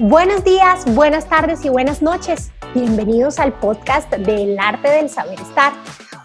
Buenos días, buenas tardes y buenas noches. Bienvenidos al podcast del arte del saber estar.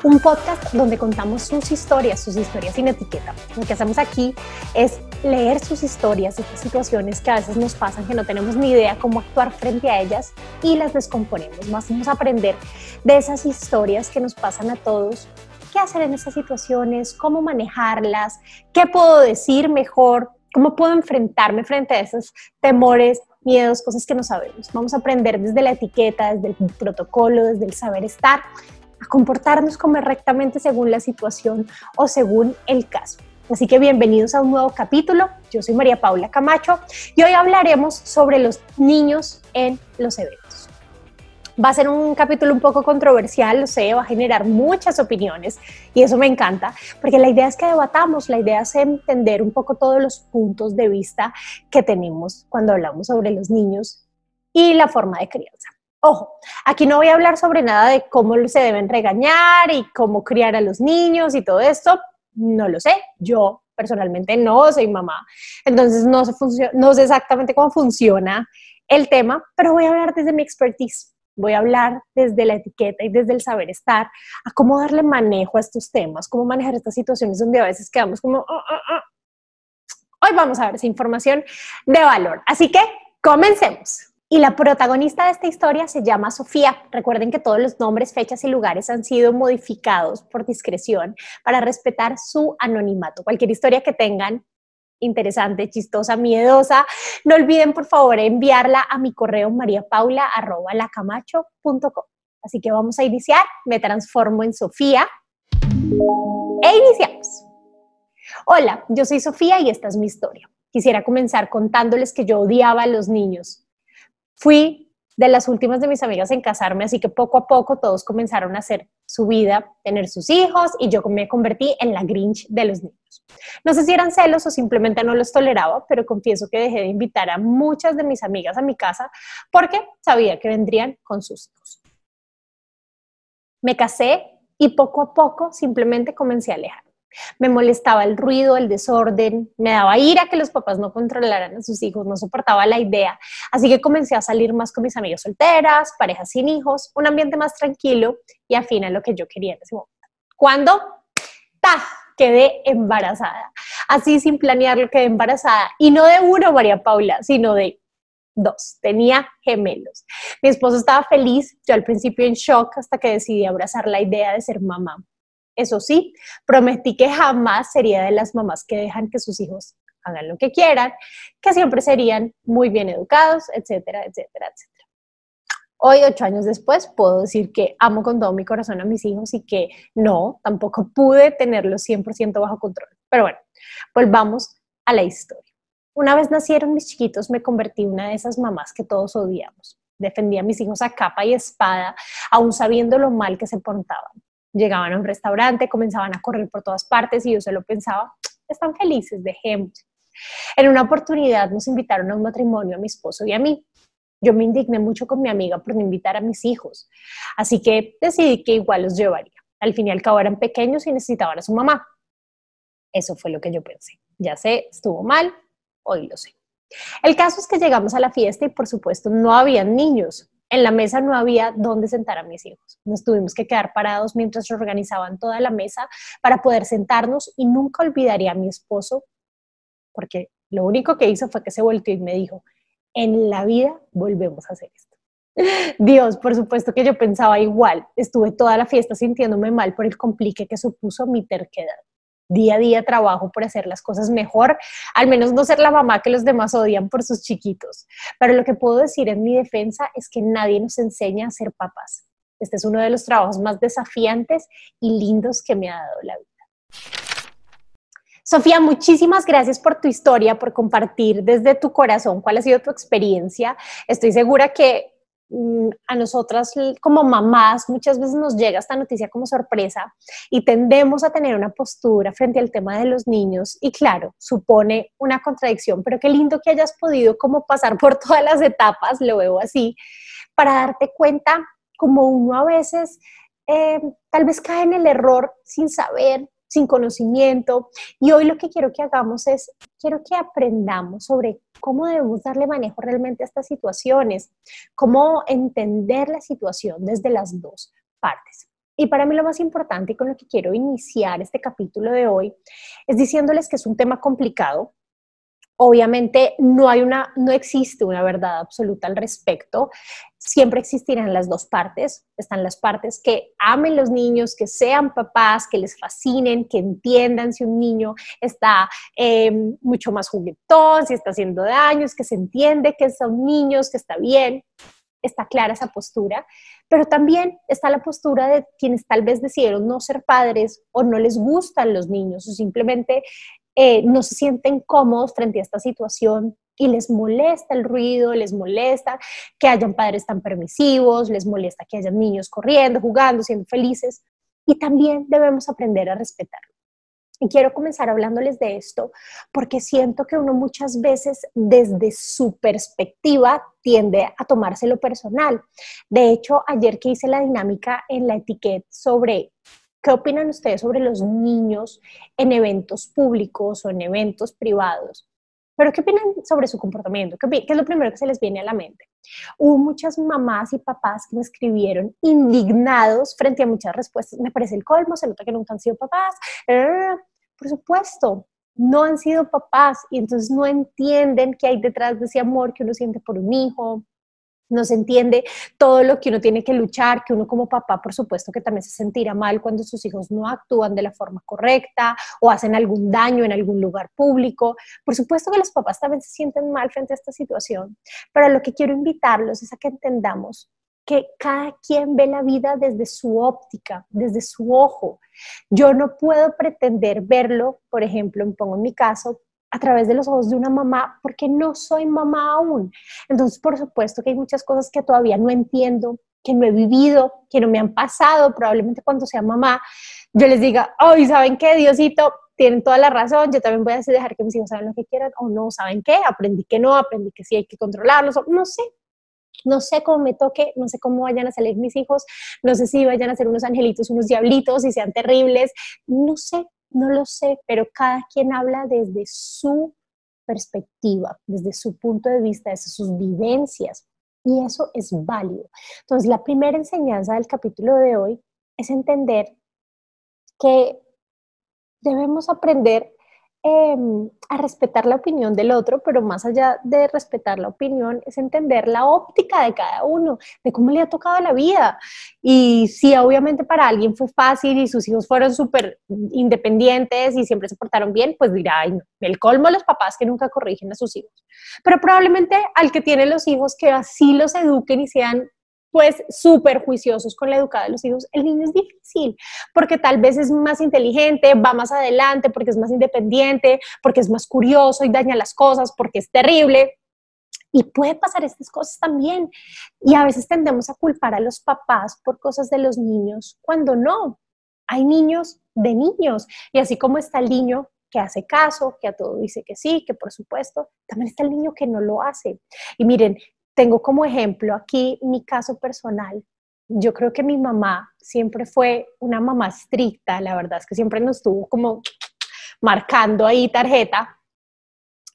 Un podcast donde contamos sus historias, sus historias sin etiqueta. Lo que hacemos aquí es leer sus historias, estas situaciones que a veces nos pasan que no tenemos ni idea cómo actuar frente a ellas y las descomponemos. Más vamos a aprender de esas historias que nos pasan a todos qué hacer en esas situaciones, cómo manejarlas, qué puedo decir mejor, cómo puedo enfrentarme frente a esos temores, miedos, cosas que no sabemos. Vamos a aprender desde la etiqueta, desde el protocolo, desde el saber estar, a comportarnos correctamente según la situación o según el caso. Así que bienvenidos a un nuevo capítulo. Yo soy María Paula Camacho y hoy hablaremos sobre los niños en los eventos. Va a ser un capítulo un poco controversial, lo sé, va a generar muchas opiniones y eso me encanta, porque la idea es que debatamos, la idea es entender un poco todos los puntos de vista que tenemos cuando hablamos sobre los niños y la forma de crianza. Ojo, aquí no voy a hablar sobre nada de cómo se deben regañar y cómo criar a los niños y todo esto, no lo sé, yo personalmente no soy mamá, entonces no sé, no sé exactamente cómo funciona el tema, pero voy a hablar desde mi expertise voy a hablar desde la etiqueta y desde el saber estar, a cómo darle manejo a estos temas, cómo manejar estas situaciones donde a veces quedamos como, oh, oh, oh". hoy vamos a ver esa información de valor. Así que comencemos. Y la protagonista de esta historia se llama Sofía. Recuerden que todos los nombres, fechas y lugares han sido modificados por discreción para respetar su anonimato. Cualquier historia que tengan interesante, chistosa, miedosa, no olviden por favor enviarla a mi correo mariapaula.lacamacho.com. Así que vamos a iniciar, me transformo en Sofía e iniciamos. Hola, yo soy Sofía y esta es mi historia. Quisiera comenzar contándoles que yo odiaba a los niños. Fui de las últimas de mis amigas en casarme, así que poco a poco todos comenzaron a hacer su vida, tener sus hijos y yo me convertí en la Grinch de los niños. No sé si eran celos o simplemente no los toleraba, pero confieso que dejé de invitar a muchas de mis amigas a mi casa porque sabía que vendrían con sus hijos. Me casé y poco a poco simplemente comencé a alejar. Me molestaba el ruido, el desorden, me daba ira que los papás no controlaran a sus hijos, no soportaba la idea. Así que comencé a salir más con mis amigas solteras, parejas sin hijos, un ambiente más tranquilo y afín a lo que yo quería en ese momento. Cuando, ¡ta! quedé embarazada. Así sin planearlo quedé embarazada. Y no de uno, María Paula, sino de dos. Tenía gemelos. Mi esposo estaba feliz, yo al principio en shock hasta que decidí abrazar la idea de ser mamá. Eso sí, prometí que jamás sería de las mamás que dejan que sus hijos hagan lo que quieran, que siempre serían muy bien educados, etcétera, etcétera, etcétera. Hoy, ocho años después, puedo decir que amo con todo mi corazón a mis hijos y que no, tampoco pude tenerlos 100% bajo control. Pero bueno, volvamos a la historia. Una vez nacieron mis chiquitos, me convertí en una de esas mamás que todos odiamos. Defendía a mis hijos a capa y espada, aún sabiendo lo mal que se portaban llegaban a un restaurante, comenzaban a correr por todas partes y yo solo pensaba, están felices, dejemos. En una oportunidad nos invitaron a un matrimonio a mi esposo y a mí. Yo me indigné mucho con mi amiga por no invitar a mis hijos, así que decidí que igual los llevaría. Al fin y al cabo eran pequeños y necesitaban a su mamá. Eso fue lo que yo pensé. Ya sé, estuvo mal, hoy lo sé. El caso es que llegamos a la fiesta y por supuesto no había niños, en la mesa no había dónde sentar a mis hijos. Nos tuvimos que quedar parados mientras organizaban toda la mesa para poder sentarnos y nunca olvidaría a mi esposo porque lo único que hizo fue que se volteó y me dijo, en la vida volvemos a hacer esto. Dios, por supuesto que yo pensaba igual. Estuve toda la fiesta sintiéndome mal por el complique que supuso mi terquedad día a día trabajo por hacer las cosas mejor, al menos no ser la mamá que los demás odian por sus chiquitos. Pero lo que puedo decir en mi defensa es que nadie nos enseña a ser papás. Este es uno de los trabajos más desafiantes y lindos que me ha dado la vida. Sofía, muchísimas gracias por tu historia, por compartir desde tu corazón cuál ha sido tu experiencia. Estoy segura que a nosotras como mamás muchas veces nos llega esta noticia como sorpresa y tendemos a tener una postura frente al tema de los niños y claro, supone una contradicción, pero qué lindo que hayas podido como pasar por todas las etapas, lo veo así, para darte cuenta como uno a veces eh, tal vez cae en el error sin saber, sin conocimiento. Y hoy lo que quiero que hagamos es, quiero que aprendamos sobre cómo debemos darle manejo realmente a estas situaciones, cómo entender la situación desde las dos partes. Y para mí lo más importante y con lo que quiero iniciar este capítulo de hoy es diciéndoles que es un tema complicado, Obviamente no hay una, no existe una verdad absoluta al respecto. Siempre existirán las dos partes. Están las partes que amen los niños, que sean papás, que les fascinen, que entiendan si un niño está em, mucho más juguetón, si está haciendo daños, que se entiende que son niños, que está bien. Está clara esa postura, pero también está la postura de quienes tal vez decidieron no ser padres o no les gustan los niños o simplemente eh, no se sienten cómodos frente a esta situación y les molesta el ruido, les molesta que hayan padres tan permisivos, les molesta que hayan niños corriendo, jugando, siendo felices y también debemos aprender a respetarlo. Y quiero comenzar hablándoles de esto porque siento que uno muchas veces desde su perspectiva tiende a tomárselo personal. De hecho, ayer que hice la dinámica en la etiqueta sobre ¿Qué opinan ustedes sobre los niños en eventos públicos o en eventos privados? Pero ¿qué opinan sobre su comportamiento? ¿Qué, es lo primero que se les viene a la mente? Hubo muchas mamás y papás que me escribieron indignados frente a muchas respuestas. Me parece el colmo, se nota que nunca han sido papás. Por supuesto, no han sido papás y entonces no entienden qué hay detrás de ese amor que uno siente por un hijo, no se entiende todo lo que uno tiene que luchar, que uno como papá, por supuesto, que también se sentirá mal cuando sus hijos no actúan de la forma correcta o hacen algún daño en algún lugar público. Por supuesto que los papás también se sienten mal frente a esta situación, pero lo que quiero invitarlos es a que entendamos que cada quien ve la vida desde su óptica, desde su ojo. Yo no puedo pretender verlo, por ejemplo, me pongo en mi caso, a través de los ojos de una mamá porque no soy mamá aún. Entonces, por supuesto que hay muchas cosas que todavía no entiendo, que no he vivido, que no me han pasado, probablemente cuando sea mamá, yo les diga, hoy ¿saben qué, Diosito? Tienen toda la razón, yo también voy a dejar que mis hijos saben lo que quieran, o no, ¿saben qué? Aprendí que no, aprendí que sí hay que controlarlos, no sé, no sé cómo me toque, no sé cómo vayan a salir mis hijos, no sé si vayan a ser unos angelitos, unos diablitos, y sean terribles, no sé, no lo sé, pero cada quien habla desde su perspectiva, desde su punto de vista, desde sus vivencias. Y eso es válido. Entonces, la primera enseñanza del capítulo de hoy es entender que debemos aprender Em, a respetar la opinión del otro, pero más allá de respetar la opinión, es entender la óptica de cada uno, de cómo le ha tocado la vida. Y si obviamente para alguien fue fácil y sus hijos fueron súper independientes y siempre se portaron bien, pues dirá, Ay, el colmo de los papás que nunca corrigen a sus hijos. Pero probablemente al que tiene los hijos, que así los eduquen y sean pues súper juiciosos con la educada de los hijos, el niño es difícil, porque tal vez es más inteligente, va más adelante, porque es más independiente, porque es más curioso y daña las cosas, porque es terrible. Y puede pasar estas cosas también. Y a veces tendemos a culpar a los papás por cosas de los niños, cuando no. Hay niños de niños. Y así como está el niño que hace caso, que a todo dice que sí, que por supuesto, también está el niño que no lo hace. Y miren, tengo como ejemplo aquí mi caso personal. Yo creo que mi mamá siempre fue una mamá estricta, la verdad es que siempre nos estuvo como marcando ahí tarjeta.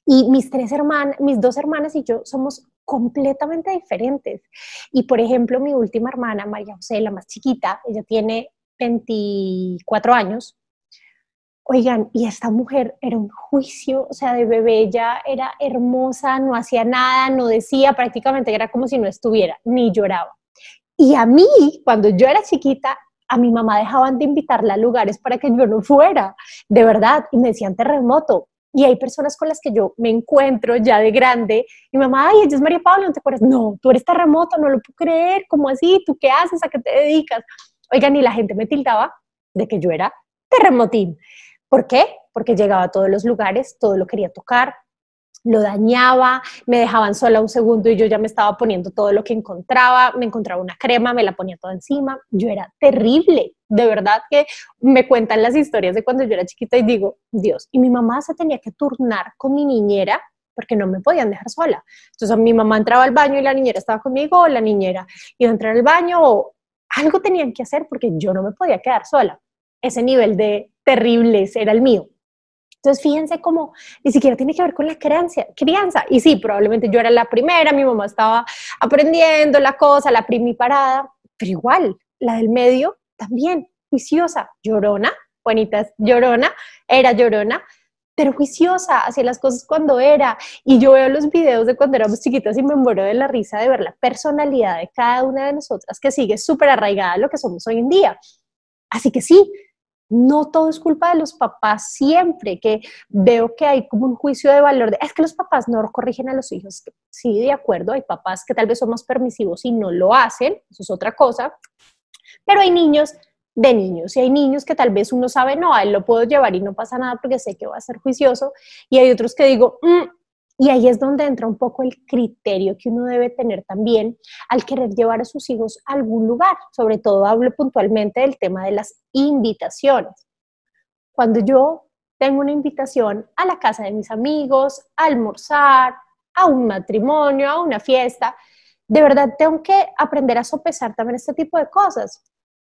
Y mis tres hermanas, mis dos hermanas y yo somos completamente diferentes. Y por ejemplo, mi última hermana, María José, la más chiquita, ella tiene 24 años, Oigan, y esta mujer era un juicio, o sea, de bebé ella era hermosa, no hacía nada, no decía, prácticamente era como si no estuviera, ni lloraba. Y a mí, cuando yo era chiquita, a mi mamá dejaban de invitarla a lugares para que yo no fuera, de verdad, y me decían terremoto. Y hay personas con las que yo me encuentro ya de grande, y mi mamá, ay, ella es María Paula, ¿no te acuerdas? No, tú eres terremoto, no lo puedo creer, ¿cómo así? ¿Tú qué haces? ¿A qué te dedicas? Oigan, y la gente me tildaba de que yo era terremotín. ¿Por qué? Porque llegaba a todos los lugares, todo lo quería tocar, lo dañaba, me dejaban sola un segundo y yo ya me estaba poniendo todo lo que encontraba, me encontraba una crema, me la ponía toda encima, yo era terrible, de verdad que me cuentan las historias de cuando yo era chiquita y digo, Dios, y mi mamá se tenía que turnar con mi niñera porque no me podían dejar sola. Entonces mi mamá entraba al baño y la niñera estaba conmigo, o la niñera iba a entrar al baño, o algo tenían que hacer porque yo no me podía quedar sola. Ese nivel de terribles, era el mío. Entonces, fíjense cómo ni siquiera tiene que ver con la crianza, crianza. Y sí, probablemente yo era la primera, mi mamá estaba aprendiendo la cosa, la primiparada, pero igual, la del medio también, juiciosa, llorona, Juanita llorona, era llorona, pero juiciosa, hacía las cosas cuando era. Y yo veo los videos de cuando éramos chiquitas y me muero de la risa de ver la personalidad de cada una de nosotras que sigue súper arraigada a lo que somos hoy en día. Así que sí, no todo es culpa de los papás siempre, que veo que hay como un juicio de valor de, es que los papás no corrigen a los hijos. Sí, de acuerdo, hay papás que tal vez son más permisivos y no lo hacen, eso es otra cosa, pero hay niños de niños y hay niños que tal vez uno sabe, no, a él lo puedo llevar y no pasa nada porque sé que va a ser juicioso y hay otros que digo, mm", y ahí es donde entra un poco el criterio que uno debe tener también al querer llevar a sus hijos a algún lugar. Sobre todo hablo puntualmente del tema de las invitaciones. Cuando yo tengo una invitación a la casa de mis amigos, a almorzar, a un matrimonio, a una fiesta, de verdad tengo que aprender a sopesar también este tipo de cosas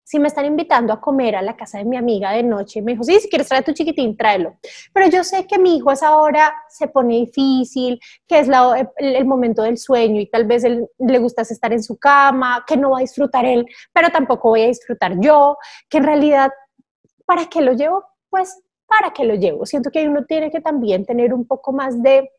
si me están invitando a comer a la casa de mi amiga de noche, me dijo, sí, si quieres traer tu chiquitín, tráelo. Pero yo sé que mi hijo a esa hora se pone difícil, que es el, momento del sueño y tal vez él, le gusta estar en su cama, que no va a disfrutar él, pero tampoco voy a disfrutar yo, que en realidad, ¿para qué lo llevo? Pues, ¿para qué lo llevo? Siento que uno tiene que también tener un poco más de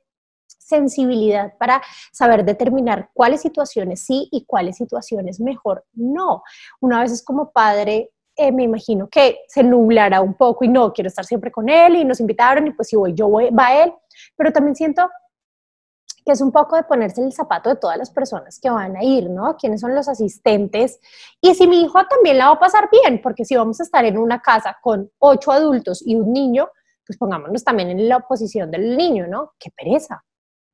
sensibilidad para saber determinar cuáles situaciones sí y cuáles situaciones mejor no. Una vez es como padre, eh, me imagino que se nublará un poco y no, quiero estar siempre con él y nos invitaron y pues si voy yo, voy, va él, pero también siento que es un poco de ponerse el zapato de todas las personas que van a ir, ¿no? ¿Quiénes son los asistentes? Y si mi hijo también la va a pasar bien, porque si vamos a estar en una casa con ocho adultos y un niño, pues pongámonos también en la posición del niño, ¿no? Qué pereza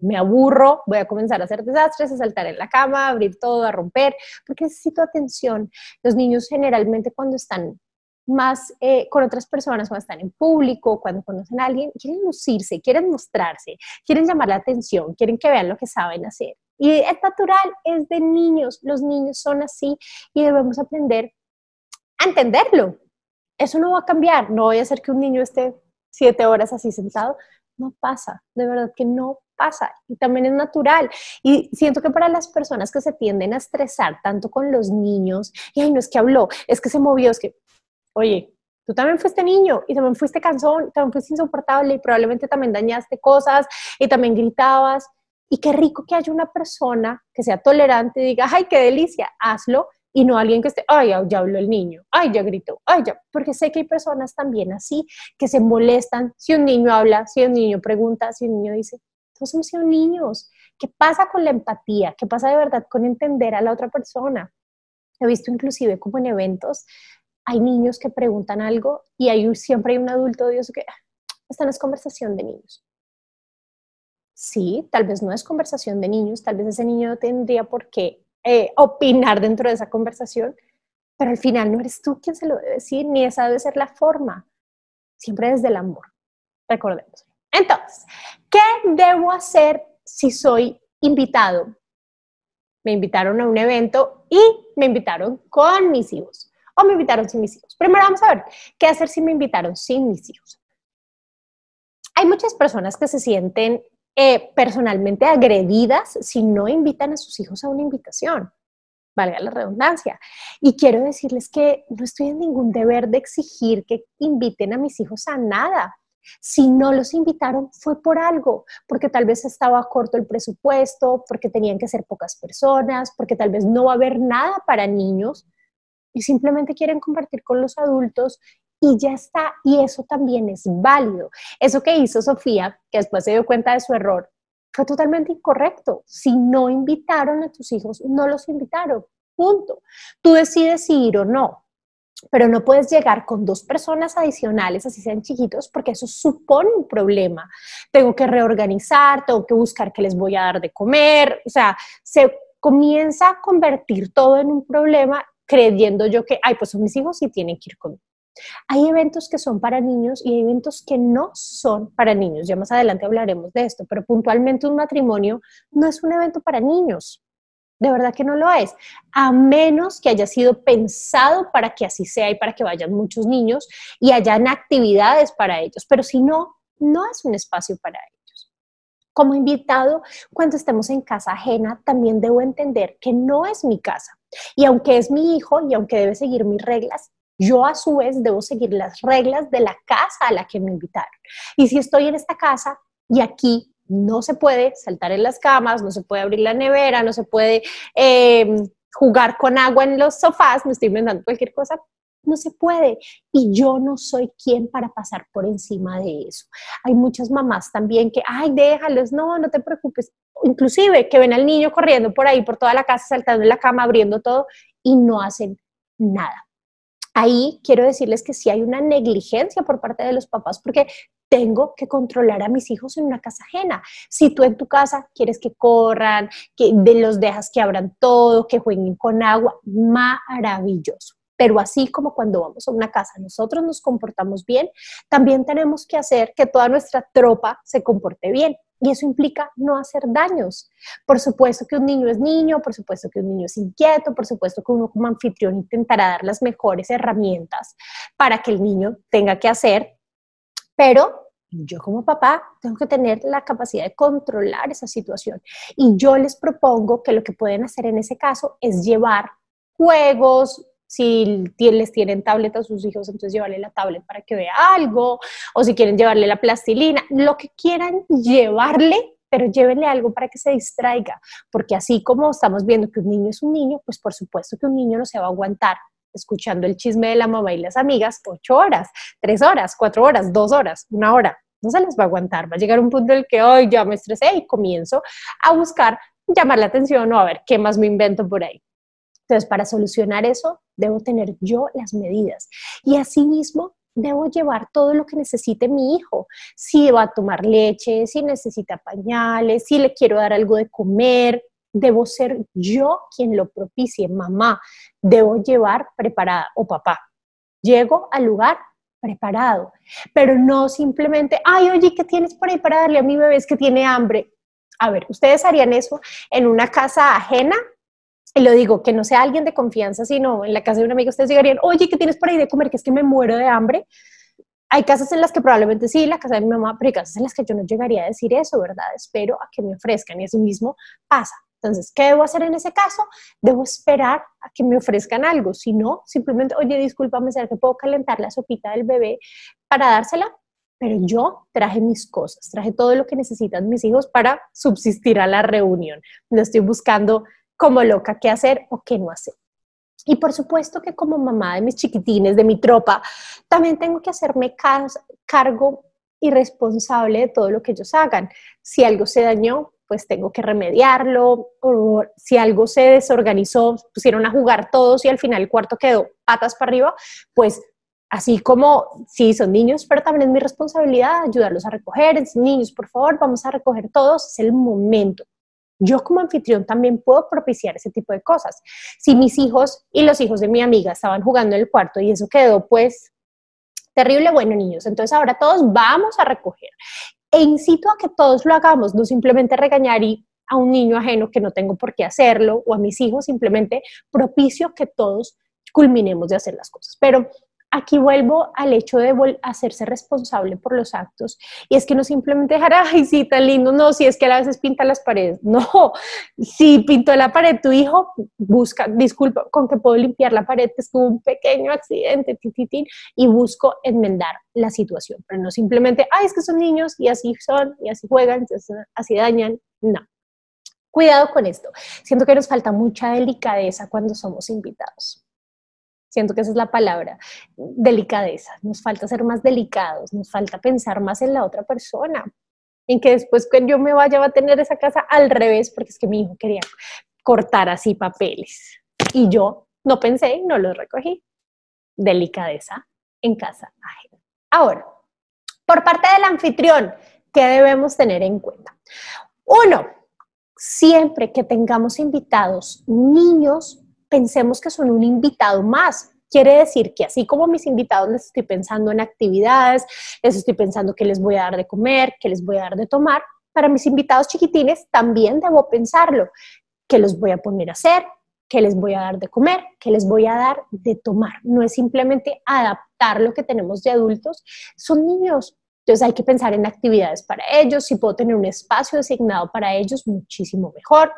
me aburro, voy a comenzar a hacer desastres, a saltar en la cama, a abrir todo, a romper, porque necesito atención. Los niños generalmente cuando están más eh, con otras personas, cuando están en público, cuando conocen a alguien, quieren lucirse, quieren mostrarse, quieren llamar la atención, quieren que vean lo que saben hacer. Y es natural, es de niños, los niños son así y debemos aprender a entenderlo. Eso no va a cambiar, no voy a hacer que un niño esté siete horas así sentado, no pasa, de verdad que no pasa y también es natural. Y siento que para las personas que se tienden a estresar tanto con los niños, y ay, no es que habló, es que se movió, es que, oye, tú también fuiste niño y también fuiste cansón, también fuiste insoportable y probablemente también dañaste cosas y también gritabas. Y qué rico que haya una persona que sea tolerante y diga, ay, qué delicia, hazlo y no alguien que esté, ay, ya habló el niño, ay, ya gritó, ay, ya, porque sé que hay personas también así que se molestan si un niño habla, si un niño pregunta, si un niño dice, todos hemos sido niños. ¿Qué pasa con la empatía? ¿Qué pasa de verdad con entender a la otra persona? He visto inclusive como en eventos, hay niños que preguntan algo y hay, siempre hay un adulto Dios que, ah, esta no es conversación de niños. Sí, tal vez no es conversación de niños, tal vez ese niño no tendría por qué eh, opinar dentro de esa conversación, pero al final no eres tú quien se lo debe decir, ni esa debe ser la forma, siempre desde el amor, recordemos. Entonces, ¿qué debo hacer si soy invitado? Me invitaron a un evento y me invitaron con mis hijos o me invitaron sin mis hijos. Primero vamos a ver, ¿qué hacer si me invitaron sin mis hijos? Hay muchas personas que se sienten eh, personalmente agredidas si no invitan a sus hijos a una invitación, valga la redundancia. Y quiero decirles que no estoy en ningún deber de exigir que inviten a mis hijos a nada. Si no los invitaron fue por algo, porque tal vez estaba corto el presupuesto, porque tenían que ser pocas personas, porque tal vez no va a haber nada para niños y simplemente quieren compartir con los adultos y ya está. Y eso también es válido. Eso que hizo Sofía, que después se dio cuenta de su error, fue totalmente incorrecto. Si no invitaron a tus hijos, no los invitaron. Punto. Tú decides si ir o no. Pero no puedes llegar con dos personas adicionales, así sean chiquitos, porque eso supone un problema. Tengo que reorganizar, tengo que buscar qué les voy a dar de comer. O sea, se comienza a convertir todo en un problema creyendo yo que, ay, pues son mis hijos y tienen que ir conmigo. Hay eventos que son para niños y hay eventos que no son para niños. Ya más adelante hablaremos de esto, pero puntualmente un matrimonio no es un evento para niños. De verdad que no lo es, a menos que haya sido pensado para que así sea y para que vayan muchos niños y hayan actividades para ellos. Pero si no, no es un espacio para ellos. Como invitado, cuando estemos en casa ajena, también debo entender que no es mi casa. Y aunque es mi hijo y aunque debe seguir mis reglas, yo a su vez debo seguir las reglas de la casa a la que me invitaron. Y si estoy en esta casa y aquí no se puede saltar en las camas, no se puede abrir la nevera, no se puede em, jugar con agua en los sofás, me estoy inventando cualquier cosa, no se puede. Y yo no soy quien para pasar por encima de eso. Hay muchas mamás también que, ay, déjalos, no, no te preocupes. Inclusive que ven al niño corriendo por ahí, por toda la casa, saltando en la cama, abriendo todo y no hacen nada. Ahí quiero decirles que sí hay una negligencia por parte de los papás porque tengo que controlar a mis hijos en una casa ajena. Si tú en tu casa quieres que corran, que los dejas que abran todo, que jueguen con agua, maravilloso. Pero así como cuando vamos a una casa nosotros nos comportamos bien, también tenemos que hacer que toda nuestra tropa se comporte bien. Y eso implica no hacer daños. Por supuesto que un niño es niño, por supuesto que un niño es inquieto, por supuesto que uno como anfitrión intentará dar las mejores herramientas para que el niño tenga que hacer pero yo como papá tengo que tener la capacidad de controlar esa situación. Y yo les propongo que lo que pueden hacer en ese caso es llevar juegos, si les tienen tablet a sus hijos, entonces llevarle la tablet para que vea algo, o si quieren llevarle la plastilina, lo que quieran llevarle, pero llévenle algo para que se distraiga, porque así como estamos viendo que un niño es un niño, pues por supuesto que un niño no se va a aguantar escuchando el chisme de la mamá y las amigas ocho horas, tres horas, cuatro horas, dos horas, una hora. No se les va a aguantar. Va a llegar un punto en el que hoy ya me estresé y comienzo a buscar llamar la atención o a ver qué más me invento por ahí. Entonces, para solucionar eso, debo tener yo las medidas. Y asimismo, debo llevar todo lo que necesite mi hijo. Si va a tomar leche, si necesita pañales, si le quiero dar algo de comer, debo ser yo quien lo propicie, mamá, debo llevar preparada o papá. Llego al lugar preparado, pero no simplemente, ay, oye, ¿qué tienes por ahí para darle a mi bebé? Es que tiene hambre. A ver, ¿ustedes harían eso en una casa ajena? Y lo digo, que no sea alguien de confianza, sino en la casa de un amigo, ustedes llegarían, oye, ¿qué tienes por ahí de comer? Que es que me muero de hambre. Hay casas en las que probablemente sí, la casa de mi mamá, pero hay casas en las que yo no llegaría a decir eso, ¿verdad? Espero a que me ofrezcan y así mismo pasa. Entonces, ¿qué debo hacer en ese caso? Debo esperar a que me ofrezcan algo. Si no, simplemente, oye, discúlpame, ¿será que puedo calentar la sopita del bebé para dársela? Pero yo traje mis cosas, traje todo lo que necesitan mis hijos para subsistir a la reunión. No estoy buscando como loca qué hacer o qué no hacer. Y por supuesto que como mamá de mis chiquitines, de mi tropa, también tengo que hacerme cargo y responsable de todo lo que ellos hagan. Si algo se dañó, pues tengo que remediarlo, o si algo se desorganizó, pusieron a jugar todos y al final el cuarto quedó patas para arriba, pues así como sí son niños, pero también es mi responsabilidad ayudarlos a recoger, niños, por favor, vamos a recoger todos, es el momento. Yo como anfitrión también puedo propiciar ese tipo de cosas. Si mis hijos y los hijos de mi amiga estaban jugando en el cuarto y eso quedó pues terrible, bueno niños, entonces ahora todos vamos a recoger e incito a que todos lo hagamos, no simplemente regañar a un niño ajeno que no tengo por qué hacerlo o a mis hijos, simplemente propicio que todos culminemos de hacer las cosas. Pero aquí vuelvo al hecho de hacerse responsable por los actos y es que no simplemente dejar, ay, sí, tan lindo, no, si es que a veces pinta las paredes, no, si pintó la pared tu hijo, busca, disculpa, con que puedo limpiar la pared, es un pequeño accidente, tititín, y busco enmendar la situación, pero no simplemente, ay, es que son niños y así son y así juegan, así dañan, no. Cuidado con esto. Siento que nos falta mucha delicadeza cuando somos invitados. Siento que esa es la palabra, delicadeza. Nos falta ser más delicados, nos falta pensar más en la otra persona, en que después que yo me vaya va a tener esa casa al revés, porque es que mi hijo quería cortar así papeles y yo no pensé no los recogí. Delicadeza en casa. Ahora, por parte del anfitrión, ¿qué debemos tener en cuenta? Uno, siempre que tengamos invitados niños, pensemos que son un invitado más. Quiere decir que así como mis invitados les estoy pensando en actividades, les estoy pensando que les voy a dar de comer, que les voy a dar de tomar, para mis invitados chiquitines también debo pensarlo. qué los voy a poner a hacer, qué les voy a dar de comer, qué les voy a dar de tomar. No es simplemente adaptar lo que tenemos de adultos, son niños. Entonces hay que pensar en actividades para ellos, si puedo tener un espacio designado para ellos, muchísimo mejor.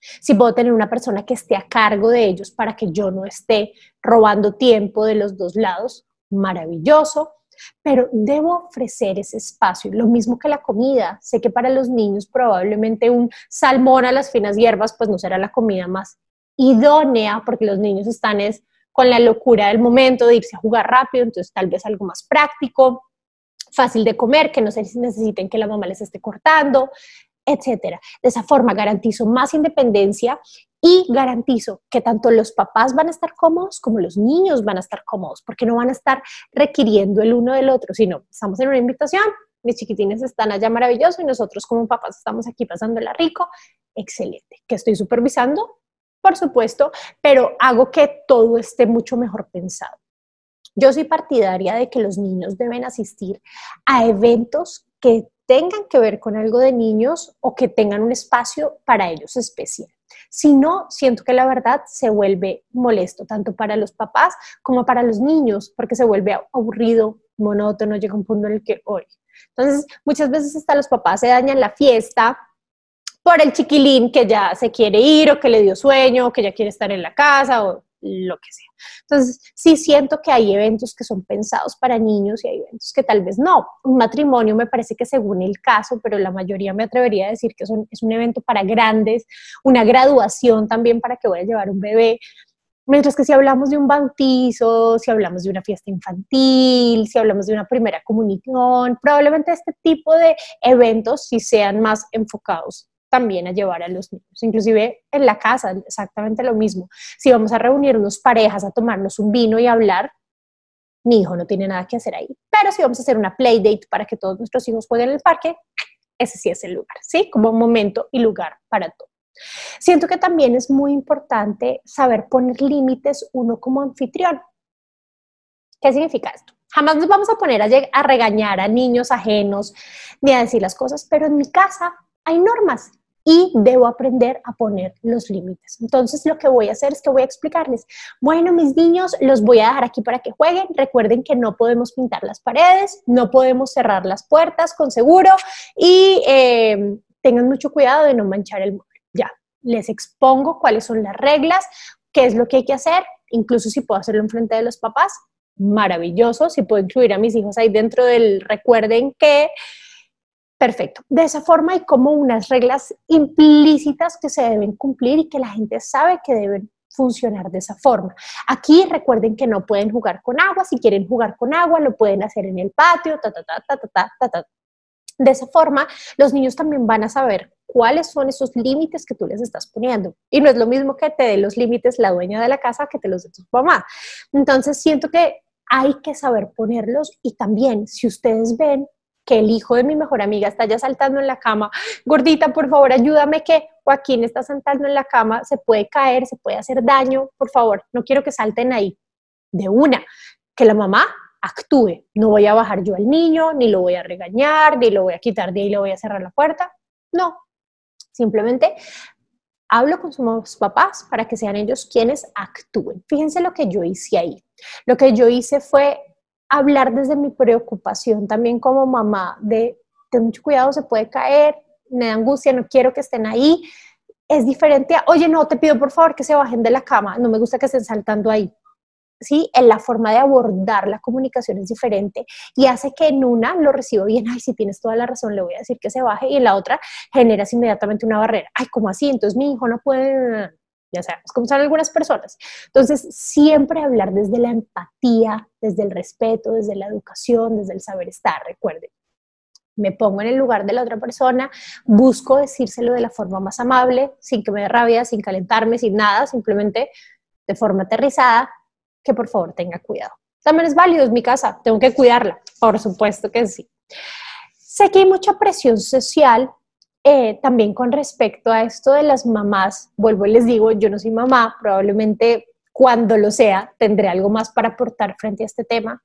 Si puedo tener una persona que esté a cargo de ellos para que yo no esté robando tiempo de los dos lados, maravilloso pero debo ofrecer ese espacio. Lo mismo que la comida. Sé que para los niños probablemente un salmón a las finas hierbas pues no será la comida más idónea porque los niños están es con la locura del momento de irse a jugar rápido, entonces tal vez algo más práctico, fácil de comer, que no se necesiten que la mamá les esté cortando, etcétera. De esa forma garantizo más independencia y garantizo que tanto los papás van a estar cómodos como los niños van a estar cómodos, porque no van a estar requiriendo el uno del otro, sino estamos en una invitación, mis chiquitines están allá maravillosos y nosotros como papás estamos aquí pasándola rico, excelente, que estoy supervisando, por supuesto, pero hago que todo esté mucho mejor pensado. Yo soy partidaria de que los niños deben asistir a eventos que tengan que ver con algo de niños o que tengan un espacio para ellos especial. Si no, siento que la verdad se vuelve molesto, tanto para los papás como para los niños, porque se vuelve aburrido, monótono, llega un punto en el que hoy. Entonces, muchas veces hasta los papás se dañan la fiesta por el chiquilín que ya se quiere ir o que le dio sueño o que ya quiere estar en la casa o lo que sea. Entonces, sí siento que hay eventos que son pensados para niños y hay eventos que tal vez no. Un matrimonio me parece que según el caso, pero la mayoría me atrevería a decir que es un, es un evento para grandes, una graduación también para que voy a llevar un bebé. Mientras que si hablamos de un bautizo, si hablamos de una fiesta infantil, si hablamos de una primera comunión, probablemente este tipo de eventos sí sean más enfocados también a llevar a los niños, inclusive en la casa, exactamente lo mismo. Si vamos a reunirnos parejas a tomarnos un vino y hablar, mi hijo no tiene nada que hacer ahí. Pero si vamos a hacer una play date para que todos nuestros hijos jueguen en el parque, ese sí es el lugar, ¿sí? Como momento y lugar para todo. Siento que también es muy importante saber poner límites uno como anfitrión. ¿Qué significa esto? Jamás nos vamos a poner a, a regañar a niños ajenos ni a decir las cosas, pero en mi casa hay normas y debo aprender a poner los límites. Entonces, lo que voy a hacer es que voy a explicarles, bueno, mis niños, los voy a dejar aquí para que jueguen. Recuerden que no podemos pintar las paredes, no podemos cerrar las puertas con seguro y em, tengan mucho cuidado de no manchar el mueble. Ya, les expongo cuáles son las reglas, qué es lo que hay que hacer, incluso si puedo hacerlo en frente de los papás, maravilloso, si puedo incluir a mis hijos ahí dentro del, recuerden que Perfecto. De esa forma hay como unas reglas implícitas que se deben cumplir y que la gente sabe que deben funcionar de esa forma. Aquí recuerden que no pueden jugar con agua, si quieren jugar con agua lo pueden hacer en el patio, ta, ta, ta, ta, ta, ta, ta. De esa forma, los niños también van a saber cuáles son esos límites que tú les estás poniendo. Y no es lo mismo que te dé los límites la dueña de la casa que te los dé tu mamá. Entonces, siento que hay que saber ponerlos y también, si ustedes ven que el hijo de mi mejor amiga está ya saltando en la cama, gordita, por favor, ayúdame que Joaquín está saltando en la cama, se puede caer, se puede hacer daño, por favor, no quiero que salten ahí. De una, que la mamá actúe. No voy a bajar yo al niño, ni lo voy a regañar, ni lo voy a quitar de ahí, le voy a cerrar la puerta. No, simplemente hablo con sus papás para que sean ellos quienes actúen. Fíjense lo que yo hice ahí. Lo que yo hice fue hablar desde mi preocupación también como mamá de, ten mucho cuidado, se puede caer, me da angustia, no quiero que estén ahí. Es diferente a, oye, no, te pido por favor que se bajen de la cama, no me gusta que estén saltando ahí. ¿Sí? En la forma de abordar la comunicación es diferente y hace que en una lo recibo bien, ay, si tienes toda la razón, le voy a decir que se baje, y en la otra generas inmediatamente una barrera, ay, ¿cómo así? Entonces mi hijo no puede, ya sabemos cómo son algunas personas. Entonces, siempre hablar desde la empatía, desde el respeto, desde la educación, desde el saber estar, recuerden. Me pongo en el lugar de la otra persona, busco decírselo de la forma más amable, sin que me dé rabia, sin calentarme, sin nada, simplemente de forma aterrizada, que por favor tenga cuidado. También es válido, es mi casa, tengo que cuidarla, por supuesto que sí. Sé que hay mucha presión social eh, también con respecto a esto de las mamás, vuelvo y les digo, yo no soy mamá, probablemente cuando lo sea tendré algo más para aportar frente a este tema.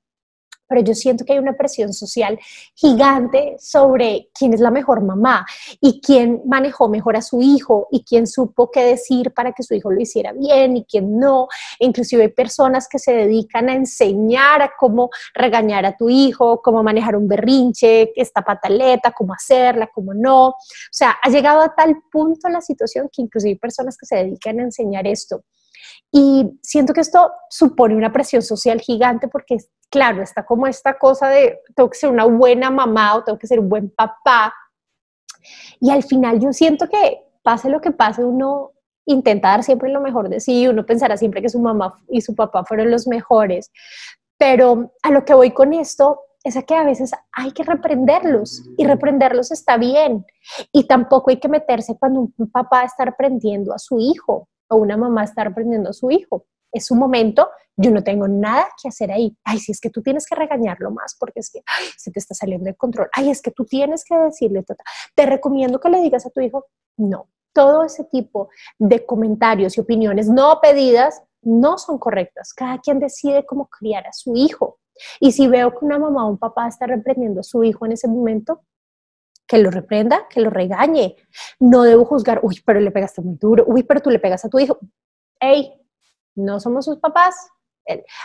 Pero yo siento que hay una presión social gigante sobre quién es la mejor mamá y quién manejó mejor a su hijo y quién supo qué decir para que su hijo lo hiciera bien y quién no. inclusive hay personas que se dedican a enseñar a cómo regañar a tu hijo, cómo manejar un berrinche, esta pataleta, cómo hacerla, cómo no. O sea, ha llegado a tal punto la situación que inclusive hay personas que se dedican a enseñar esto. Y siento que esto supone una presión social gigante porque claro, está como esta cosa de tengo que ser una buena mamá o tengo que ser un buen papá. Y al final yo siento que pase lo que pase, uno intenta dar siempre lo mejor de sí, uno pensará siempre que su mamá y su papá fueron los mejores, pero a lo que voy con esto es a que a veces hay que reprenderlos y reprenderlos está bien. Y tampoco hay que meterse cuando un papá está reprendiendo a su hijo una mamá está reprendiendo a su hijo es un momento, yo no tengo nada que hacer ahí. Ay, si es que tú tienes que regañarlo más porque es que se te está saliendo de control. Ay, es que tú tienes que decirle, tota, te recomiendo que le digas a tu hijo, no, todo ese tipo de comentarios y opiniones no pedidas no son correctas. Cada quien decide cómo criar a su hijo. Y si veo que una mamá o un papá está reprendiendo a su hijo en ese momento, que lo reprenda, que lo regañe. No debo juzgar, uy, pero le pegaste muy duro, uy, pero tú le pegas a tu hijo. Ey, no somos sus papás,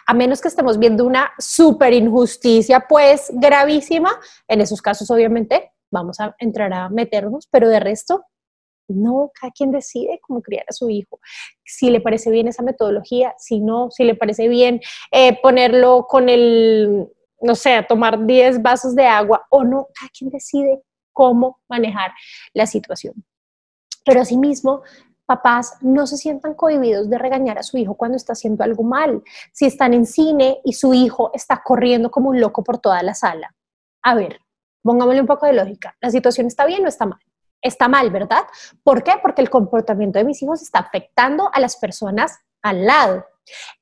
a menos que estemos viendo una súper injusticia, pues gravísima, en esos casos obviamente vamos a entrar a meternos, pero de resto, no, cada quien decide cómo criar a su hijo. Si le parece bien esa metodología, si no, si le parece bien eh, ponerlo con el, no sé, tomar 10 vasos de agua o no, cada quien decide cómo manejar la situación. Pero asimismo, papás no se sientan cohibidos de regañar a su hijo cuando está haciendo algo mal. Si están en cine y su hijo está corriendo como un loco por toda la sala. A ver, pongámosle un poco de lógica. ¿La situación está bien o está mal? Está mal, ¿verdad? ¿Por qué? Porque el comportamiento de mis hijos está afectando a las personas al lado.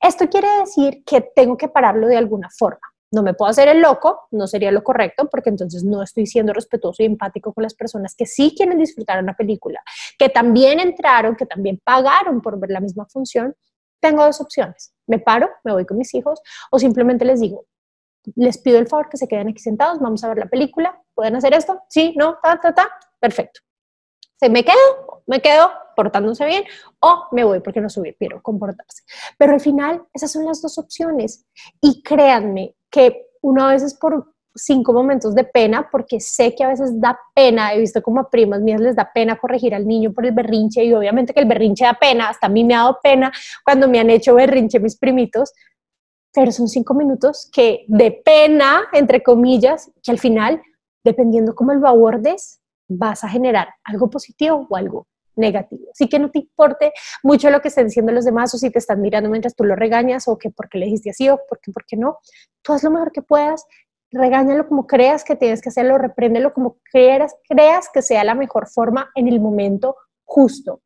Esto quiere decir que tengo que pararlo de alguna forma. No me puedo hacer el loco, no sería lo correcto, porque entonces no estoy siendo respetuoso y empático con las personas que sí quieren disfrutar una película, que también entraron, que también pagaron por ver la misma función. Tengo dos opciones. Me paro, me voy con mis hijos, o simplemente les digo, les pido el favor que se queden aquí sentados, vamos a ver la película, ¿pueden hacer esto? Sí, no, ta, ta, ta, perfecto. Se me quedo, me quedo portándose bien o me voy porque no quiero comportarse. Pero al final esas son las dos opciones y créanme, que uno a veces por cinco momentos de pena, porque sé que a veces da pena, he visto como a primas mías les da pena corregir al niño por el berrinche y obviamente que el berrinche da pena, hasta a mí me ha dado pena cuando me han hecho berrinche mis primitos, pero son cinco minutos que de pena, entre comillas, que al final, dependiendo cómo lo abordes, vas a generar algo positivo o algo negativo. Así que no te importe mucho lo que estén diciendo los demás o si te están mirando mientras tú lo regañas o que porque le dijiste así o porque, porque no. Tú haz lo mejor que puedas, regáñalo como creas que tienes que hacerlo, repréndelo como creas, creas que sea la mejor forma en el momento justo.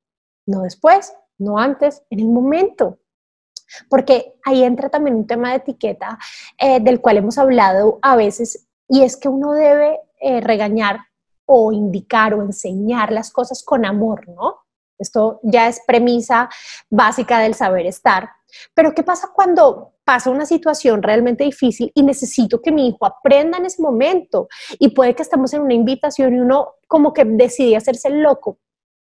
No después, no antes, en el momento. Porque ahí entra también un tema de etiqueta eh, del cual hemos hablado a veces y es que uno debe eh, regañar o indicar o enseñar las cosas con amor, ¿no? Esto ya es premisa básica del saber estar. Pero ¿qué pasa cuando pasa una situación realmente difícil y necesito que mi hijo aprenda en ese momento? Y puede que estemos en una invitación y uno como que decide hacerse loco.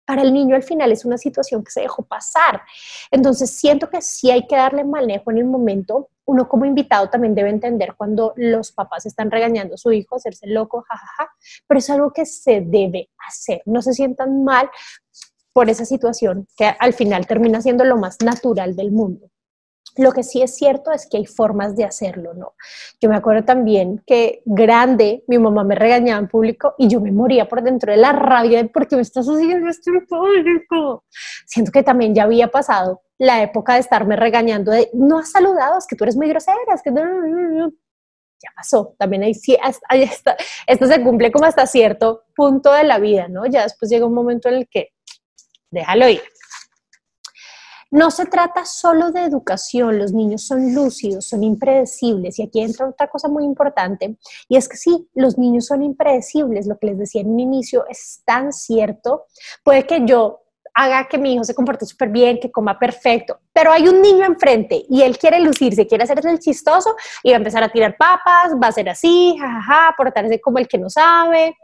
Para el niño al final es una situación que se dejó pasar. Entonces siento que sí hay que darle manejo en el momento uno como invitado también debe entender cuando los papás están regañando a su hijo, hacerse loco, jajaja, pero es algo que se debe hacer. No se sientan mal por esa situación que al final termina siendo lo más natural del mundo. Lo que sí es cierto es que hay formas de hacerlo, ¿no? Yo me acuerdo también que grande mi mamá me regañaba en público y yo me moría por dentro de la rabia de por qué me estás haciendo esto en público. Siento que también ya había pasado la época de estarme regañando de no has saludado, es que tú eres muy grosera, es que ya pasó. También ahí sí, ahí está, esto se cumple como hasta cierto punto de la vida, ¿no? Ya después llega un momento en el que déjalo ir. No se trata solo de educación, los niños son lúcidos, son impredecibles y aquí entra otra cosa muy importante y es que sí, los niños son impredecibles, lo que les decía en un inicio es tan cierto, puede que yo haga que mi hijo se comporte súper bien, que coma perfecto, pero hay un niño enfrente y él quiere lucirse, quiere hacerse el chistoso y va a empezar a tirar papas, va a ser así, jajaja, portarse como el que no sabe.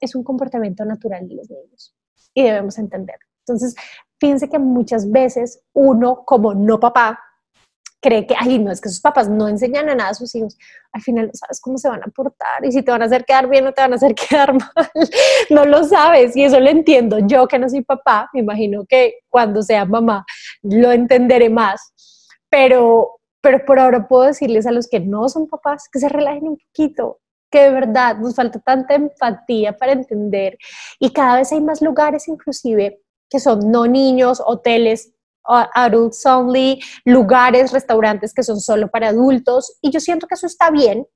Es un comportamiento natural de los niños y debemos entenderlo. Entonces, fíjense que muchas veces uno como no papá cree que, ay, no, es que sus papás no enseñan a nada a sus hijos, al final no sabes cómo se van a portar y si te van a hacer quedar bien o te van a hacer quedar mal, no lo sabes y eso lo entiendo. Yo que no soy papá, me imagino que cuando sea mamá lo entenderé más, pero, pero por ahora puedo decirles a los que no son papás que se relajen un poquito, que de verdad nos falta tanta empatía para entender y cada vez hay más lugares inclusive que son no niños, hoteles adults only, lugares, restaurantes que son solo para adultos. Y yo siento que eso está bien.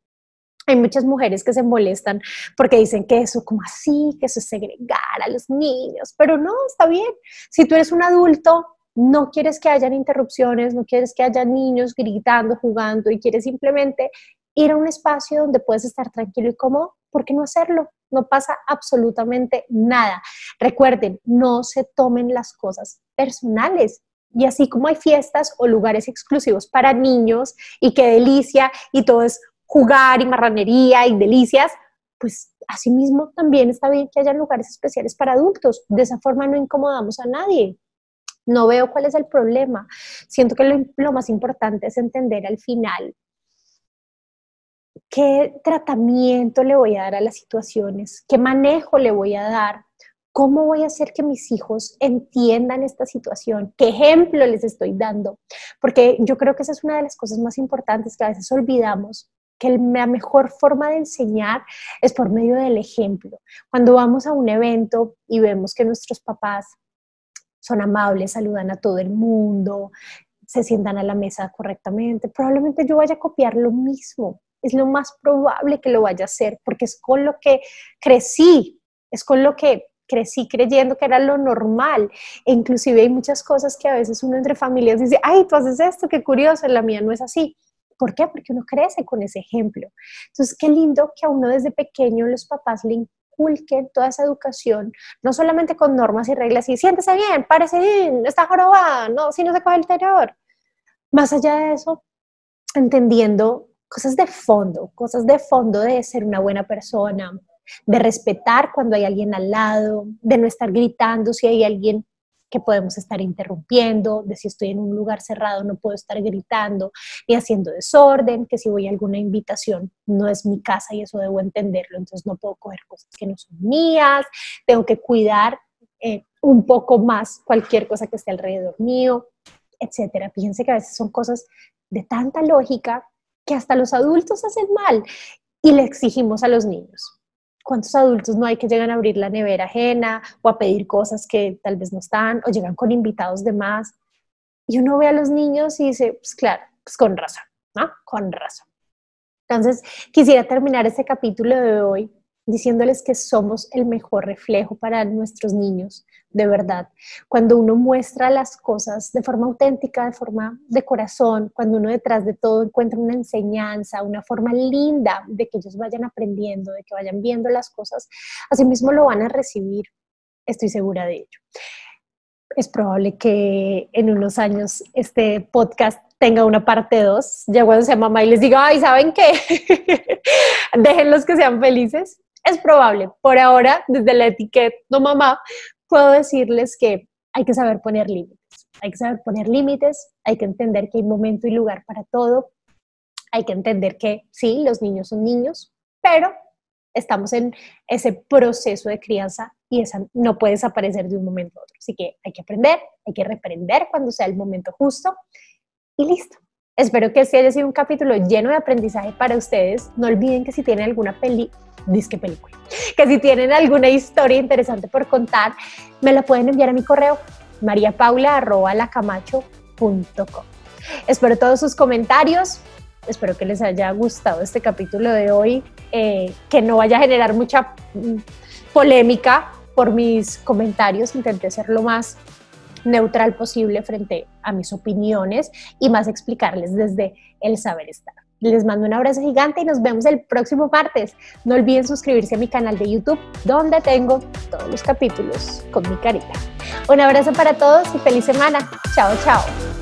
Hay muchas mujeres que se molestan porque dicen que eso como así, que eso es segregar a los niños, pero no, está bien. Si tú eres un adulto, no quieres que hayan interrupciones, no quieres que haya niños gritando, jugando y quieres simplemente ir a un espacio donde puedes estar tranquilo y cómodo, ¿por qué no hacerlo? No pasa absolutamente nada. Recuerden, no se tomen las cosas personales. Y así como hay fiestas o lugares exclusivos para niños y qué delicia y todo es jugar y marranería y delicias, pues asimismo también está bien que haya lugares especiales para adultos. De esa forma no incomodamos a nadie. No veo cuál es el problema. Siento que lo, lo más importante es entender al final qué tratamiento le voy a dar a las situaciones, qué manejo le voy a dar ¿Cómo voy a hacer que mis hijos entiendan esta situación? ¿Qué ejemplo les estoy dando? Porque yo creo que esa es una de las cosas más importantes que a veces olvidamos, que la mejor forma de enseñar es por medio del ejemplo. Cuando vamos a un evento y vemos que nuestros papás son amables, saludan a todo el mundo, se sientan a la mesa correctamente, probablemente yo vaya a copiar lo mismo. Es lo más probable que lo vaya a hacer porque es con lo que crecí, es con lo que crecí creyendo que era lo normal. E inclusive hay muchas cosas que a veces uno entre familias dice, ay, tú haces esto, qué curioso, la mía no es así. ¿Por qué? Porque uno crece con ese ejemplo. Entonces, qué lindo que a uno desde pequeño los papás le inculquen toda esa educación, no solamente con normas y reglas y siéntese bien, párese bien, está jorobada, no, si no se coge el interior. Más allá de eso, entendiendo cosas de fondo, cosas de fondo de ser una buena persona, de respetar cuando hay alguien al lado, de no estar gritando si hay alguien que podemos estar interrumpiendo, de si estoy en un lugar cerrado no puedo estar gritando ni haciendo desorden, que si voy a alguna invitación no es mi casa y eso debo entenderlo, entonces no puedo coger cosas que no son mías, tengo que cuidar eh, un poco más cualquier cosa que esté alrededor mío, etcétera. Fíjense que a veces son cosas de tanta lógica que hasta los adultos hacen mal y le exigimos a los niños. ¿Cuántos adultos no hay que llegan a abrir la nevera ajena o a pedir cosas que tal vez no están o llegan con invitados de más? Y uno ve a los niños y dice, pues claro, pues con razón, ¿no? Con razón. Entonces, quisiera terminar este capítulo de hoy diciéndoles que somos el mejor reflejo para nuestros niños, de verdad. Cuando uno muestra las cosas de forma auténtica, de forma de corazón, cuando uno detrás de todo encuentra una enseñanza, una forma linda de que ellos vayan aprendiendo, de que vayan viendo las cosas, así mismo lo van a recibir, estoy segura de ello. Es probable que en unos años este podcast tenga una parte 2, ya cuando sea mamá y les diga, ay, ¿saben qué? Déjenlos que sean felices. Es probable. Por ahora, desde la etiqueta, no mamá, puedo decirles que hay que saber poner límites. Hay que saber poner límites, hay que entender que hay momento y lugar para todo. Hay que entender que sí, los niños son niños, pero estamos en ese proceso de crianza y esa no puede desaparecer de un momento a otro. Así que hay que aprender, hay que reprender cuando sea el momento justo y listo. Espero que este haya sido un capítulo lleno de aprendizaje para ustedes. No olviden que si tienen alguna peli, disque película, que si tienen alguna historia interesante por contar, me la pueden enviar a mi correo mariapaula.lacamacho.com. Espero todos sus comentarios. Espero que les haya gustado este capítulo de hoy, eh, que no vaya a generar mucha mm, polémica por mis comentarios. Intenté hacerlo más neutral posible frente a mis opiniones y más explicarles desde el saber estar. Les mando un abrazo gigante y nos vemos el próximo martes. No olviden suscribirse a mi canal de YouTube donde tengo todos los capítulos con mi carita. Un abrazo para todos y feliz semana. Chao, chao.